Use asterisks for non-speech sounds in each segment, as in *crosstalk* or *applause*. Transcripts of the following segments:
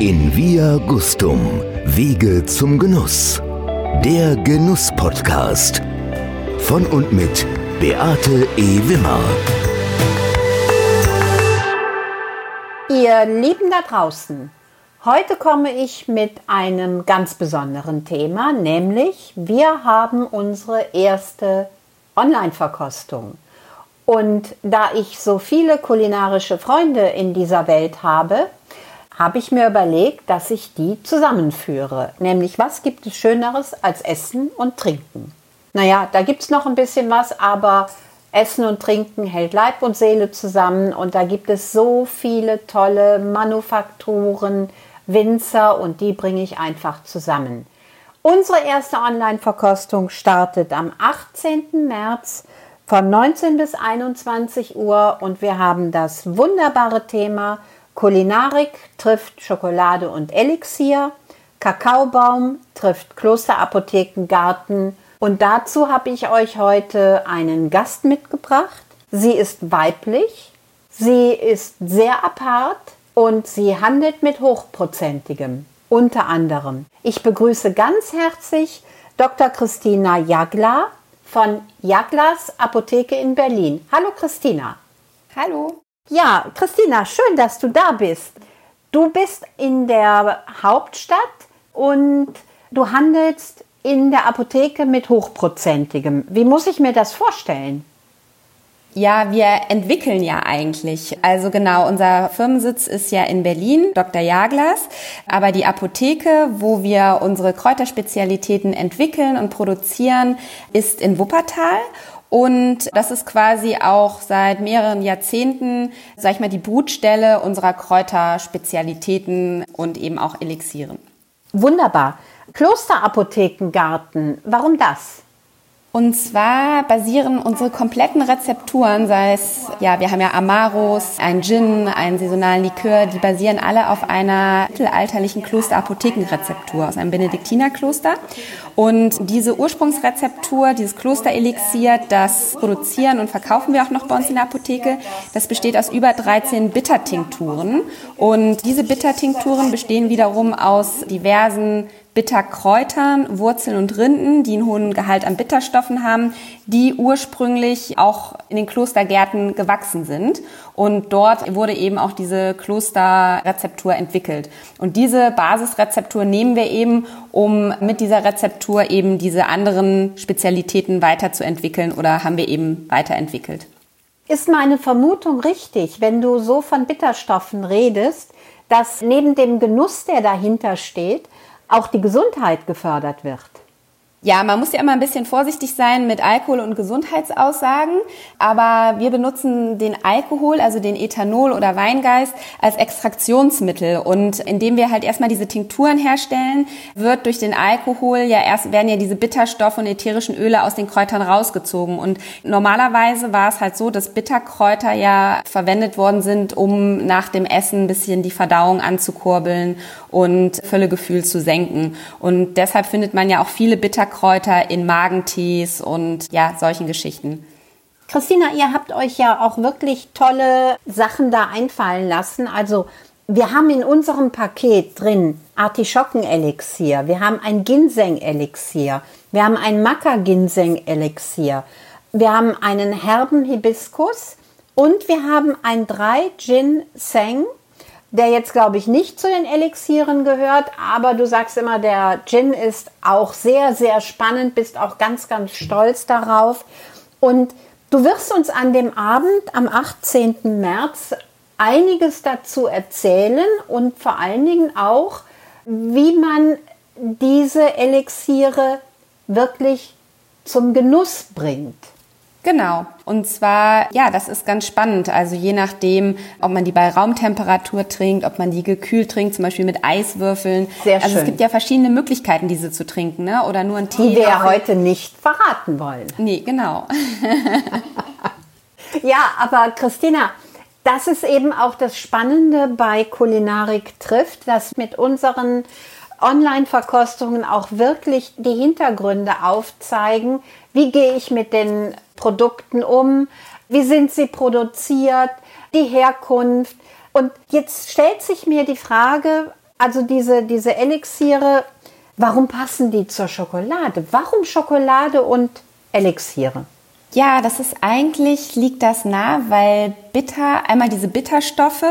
In Via Gustum, Wege zum Genuss. Der Genuss-Podcast. Von und mit Beate E. Wimmer. Ihr Lieben da draußen, heute komme ich mit einem ganz besonderen Thema, nämlich wir haben unsere erste Online-Verkostung. Und da ich so viele kulinarische Freunde in dieser Welt habe, habe ich mir überlegt, dass ich die zusammenführe. Nämlich, was gibt es Schöneres als Essen und Trinken? Naja, da gibt es noch ein bisschen was, aber Essen und Trinken hält Leib und Seele zusammen und da gibt es so viele tolle Manufakturen, Winzer und die bringe ich einfach zusammen. Unsere erste Online-Verkostung startet am 18. März von 19 bis 21 Uhr und wir haben das wunderbare Thema Kulinarik trifft Schokolade und Elixier, Kakaobaum trifft Klosterapothekengarten und dazu habe ich euch heute einen Gast mitgebracht. Sie ist weiblich, sie ist sehr apart und sie handelt mit hochprozentigem, unter anderem. Ich begrüße ganz herzlich Dr. Christina Jagler von Jaglas Apotheke in Berlin. Hallo Christina. Hallo. Ja, Christina, schön, dass du da bist. Du bist in der Hauptstadt und du handelst in der Apotheke mit hochprozentigem. Wie muss ich mir das vorstellen? Ja, wir entwickeln ja eigentlich. Also genau, unser Firmensitz ist ja in Berlin, Dr. Jaglas. Aber die Apotheke, wo wir unsere Kräuterspezialitäten entwickeln und produzieren, ist in Wuppertal. Und das ist quasi auch seit mehreren Jahrzehnten, sag ich mal, die Brutstelle unserer Kräuterspezialitäten und eben auch Elixieren. Wunderbar. Klosterapothekengarten, warum das? Und zwar basieren unsere kompletten Rezepturen, sei es, ja, wir haben ja Amaros, ein Gin, einen saisonalen Likör, die basieren alle auf einer mittelalterlichen Klosterapothekenrezeptur aus einem Benediktinerkloster. Und diese Ursprungsrezeptur, dieses Klosterelixier, das produzieren und verkaufen wir auch noch bei uns in der Apotheke. Das besteht aus über 13 Bittertinkturen. Und diese Bittertinkturen bestehen wiederum aus diversen Bitterkräutern, Wurzeln und Rinden, die einen hohen Gehalt an Bitterstoffen haben, die ursprünglich auch in den Klostergärten gewachsen sind. Und dort wurde eben auch diese Klosterrezeptur entwickelt. Und diese Basisrezeptur nehmen wir eben, um mit dieser Rezeptur eben diese anderen Spezialitäten weiterzuentwickeln oder haben wir eben weiterentwickelt. Ist meine Vermutung richtig, wenn du so von Bitterstoffen redest, dass neben dem Genuss, der dahinter steht, auch die Gesundheit gefördert wird. Ja, man muss ja immer ein bisschen vorsichtig sein mit Alkohol und Gesundheitsaussagen, aber wir benutzen den Alkohol, also den Ethanol oder Weingeist, als Extraktionsmittel. Und indem wir halt erstmal diese Tinkturen herstellen, wird durch den Alkohol ja erst werden ja diese Bitterstoffe und ätherischen Öle aus den Kräutern rausgezogen. Und normalerweise war es halt so, dass Bitterkräuter ja verwendet worden sind, um nach dem Essen ein bisschen die Verdauung anzukurbeln und Völlegefühl zu senken. Und deshalb findet man ja auch viele Bitterkräuter Bitterkräuter in Magentees und ja, solchen Geschichten. Christina, ihr habt euch ja auch wirklich tolle Sachen da einfallen lassen. Also wir haben in unserem Paket drin Artischockenelixier, wir haben ein Ginseng-Elixier, wir haben ein Maca-Ginseng-Elixier, wir haben einen herben Hibiskus und wir haben ein 3 Ginseng der jetzt, glaube ich, nicht zu den Elixieren gehört, aber du sagst immer, der Gin ist auch sehr, sehr spannend, bist auch ganz, ganz stolz darauf. Und du wirst uns an dem Abend am 18. März einiges dazu erzählen und vor allen Dingen auch, wie man diese Elixiere wirklich zum Genuss bringt. Genau. Und zwar, ja, das ist ganz spannend. Also je nachdem, ob man die bei Raumtemperatur trinkt, ob man die gekühlt trinkt, zum Beispiel mit Eiswürfeln. Sehr schön. Also es gibt ja verschiedene Möglichkeiten, diese zu trinken, ne? Oder nur ein Tee. Die wir ja heute nicht verraten wollen. Nee, genau. *laughs* ja, aber Christina, das ist eben auch das Spannende bei Kulinarik trifft, dass mit unseren Online-Verkostungen auch wirklich die Hintergründe aufzeigen. Wie gehe ich mit den Produkten um? Wie sind sie produziert? Die Herkunft? Und jetzt stellt sich mir die Frage, Also diese, diese Elixiere, warum passen die zur Schokolade? Warum Schokolade und Elixiere? Ja, das ist eigentlich, liegt das nah, weil bitter, einmal diese Bitterstoffe,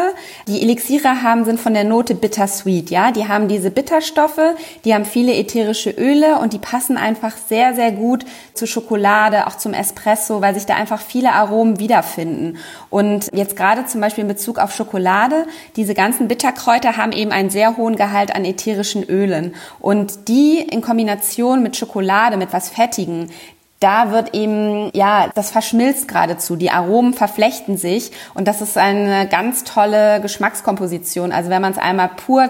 die Elixiere haben, sind von der Note bittersweet, ja. Die haben diese Bitterstoffe, die haben viele ätherische Öle und die passen einfach sehr, sehr gut zu Schokolade, auch zum Espresso, weil sich da einfach viele Aromen wiederfinden. Und jetzt gerade zum Beispiel in Bezug auf Schokolade, diese ganzen Bitterkräuter haben eben einen sehr hohen Gehalt an ätherischen Ölen. Und die in Kombination mit Schokolade, mit was Fettigen, da wird eben, ja, das verschmilzt geradezu. Die Aromen verflechten sich und das ist eine ganz tolle Geschmackskomposition. Also wenn man es einmal pur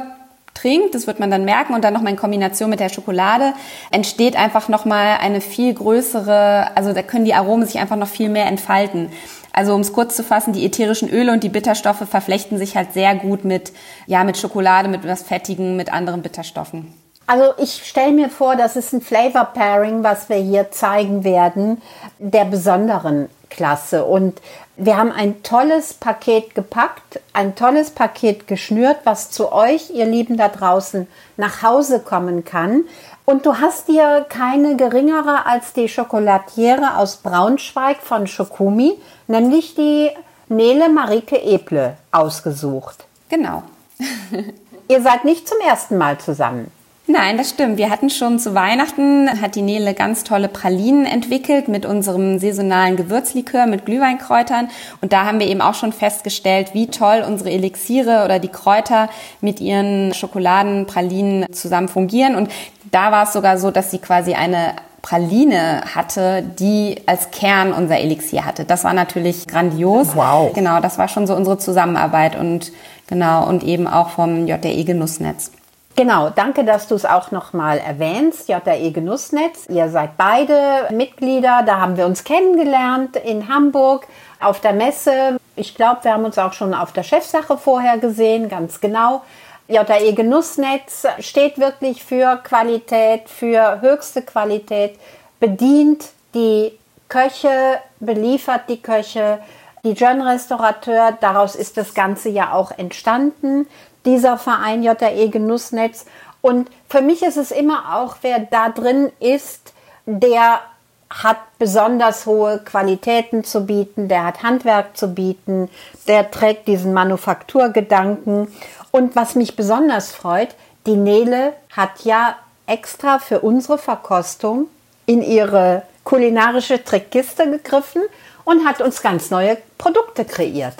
trinkt, das wird man dann merken und dann nochmal in Kombination mit der Schokolade entsteht einfach nochmal eine viel größere, also da können die Aromen sich einfach noch viel mehr entfalten. Also um es kurz zu fassen, die ätherischen Öle und die Bitterstoffe verflechten sich halt sehr gut mit, ja, mit Schokolade, mit was Fettigen, mit anderen Bitterstoffen. Also ich stelle mir vor, das ist ein Flavor Pairing, was wir hier zeigen werden, der besonderen Klasse. Und wir haben ein tolles Paket gepackt, ein tolles Paket geschnürt, was zu euch, ihr Lieben da draußen, nach Hause kommen kann. Und du hast dir keine geringere als die Chocolatiere aus Braunschweig von Schokumi, nämlich die Nele Marike Eble, ausgesucht. Genau. *laughs* ihr seid nicht zum ersten Mal zusammen. Nein, das stimmt. Wir hatten schon zu Weihnachten, hat die Nele ganz tolle Pralinen entwickelt mit unserem saisonalen Gewürzlikör mit Glühweinkräutern. Und da haben wir eben auch schon festgestellt, wie toll unsere Elixiere oder die Kräuter mit ihren Schokoladenpralinen zusammen fungieren. Und da war es sogar so, dass sie quasi eine Praline hatte, die als Kern unser Elixier hatte. Das war natürlich grandios. Wow. Genau, das war schon so unsere Zusammenarbeit und genau und eben auch vom JRE Genussnetz. Genau, danke, dass du es auch nochmal erwähnst. JRE Genussnetz, ihr seid beide Mitglieder, da haben wir uns kennengelernt in Hamburg auf der Messe. Ich glaube, wir haben uns auch schon auf der Chefsache vorher gesehen, ganz genau. JRE Genussnetz steht wirklich für Qualität, für höchste Qualität, bedient die Köche, beliefert die Köche, die John-Restaurateur, daraus ist das Ganze ja auch entstanden dieser Verein JRE Genussnetz. Und für mich ist es immer auch, wer da drin ist, der hat besonders hohe Qualitäten zu bieten, der hat Handwerk zu bieten, der trägt diesen Manufakturgedanken. Und was mich besonders freut, die Nele hat ja extra für unsere Verkostung in ihre kulinarische Trickkiste gegriffen und hat uns ganz neue Produkte kreiert.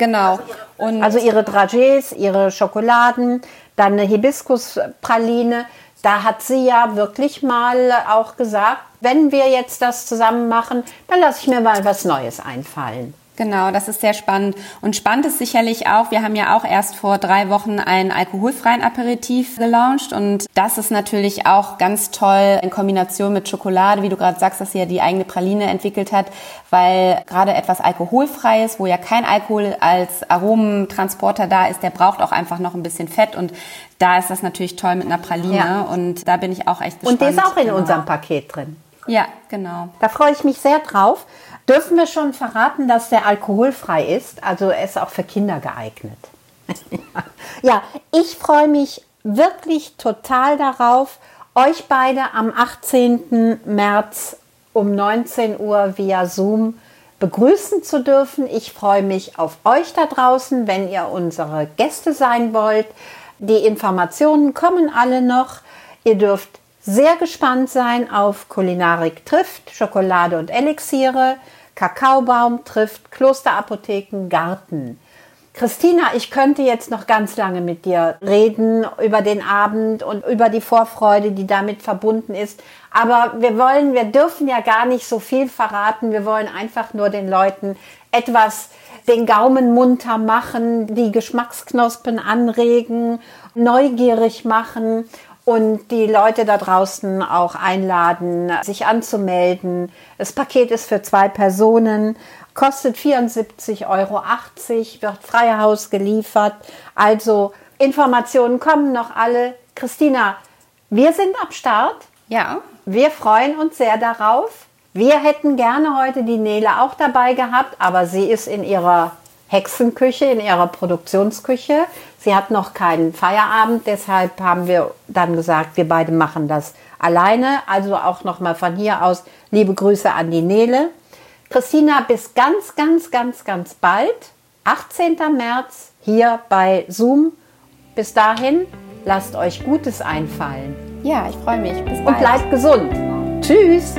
Genau. Und also ihre Dragés, ihre Schokoladen, dann eine Hibiskuspraline. Da hat sie ja wirklich mal auch gesagt, wenn wir jetzt das zusammen machen, dann lasse ich mir mal was Neues einfallen. Genau, das ist sehr spannend. Und spannend ist sicherlich auch, wir haben ja auch erst vor drei Wochen einen alkoholfreien Aperitif gelauncht und das ist natürlich auch ganz toll in Kombination mit Schokolade, wie du gerade sagst, dass sie ja die eigene Praline entwickelt hat, weil gerade etwas alkoholfreies, wo ja kein Alkohol als Aromentransporter da ist, der braucht auch einfach noch ein bisschen Fett und da ist das natürlich toll mit einer Praline ja. und da bin ich auch echt gespannt. Und die ist auch in genau. unserem Paket drin. Ja, genau. Da freue ich mich sehr drauf. Dürfen wir schon verraten, dass der alkoholfrei ist? Also er ist auch für Kinder geeignet. *laughs* ja, ich freue mich wirklich total darauf, euch beide am 18. März um 19 Uhr via Zoom begrüßen zu dürfen. Ich freue mich auf euch da draußen, wenn ihr unsere Gäste sein wollt. Die Informationen kommen alle noch. Ihr dürft sehr gespannt sein auf Kulinarik trifft, Schokolade und Elixiere. Kakaobaum trifft Klosterapotheken Garten. Christina, ich könnte jetzt noch ganz lange mit dir reden über den Abend und über die Vorfreude, die damit verbunden ist. Aber wir wollen, wir dürfen ja gar nicht so viel verraten. Wir wollen einfach nur den Leuten etwas den Gaumen munter machen, die Geschmacksknospen anregen, neugierig machen und die Leute da draußen auch einladen, sich anzumelden. Das Paket ist für zwei Personen, kostet 74,80 Euro, wird frei Haus geliefert. Also Informationen kommen noch alle. Christina, wir sind am Start. Ja. Wir freuen uns sehr darauf. Wir hätten gerne heute die Nele auch dabei gehabt, aber sie ist in ihrer Hexenküche, in ihrer Produktionsküche. Sie hat noch keinen Feierabend, deshalb haben wir dann gesagt, wir beide machen das alleine. Also auch nochmal von hier aus liebe Grüße an die Nele. Christina, bis ganz, ganz, ganz, ganz bald. 18. März hier bei Zoom. Bis dahin, lasst euch Gutes einfallen. Ja, ich freue mich. Bis bald. Und bleibt gesund. Tschüss.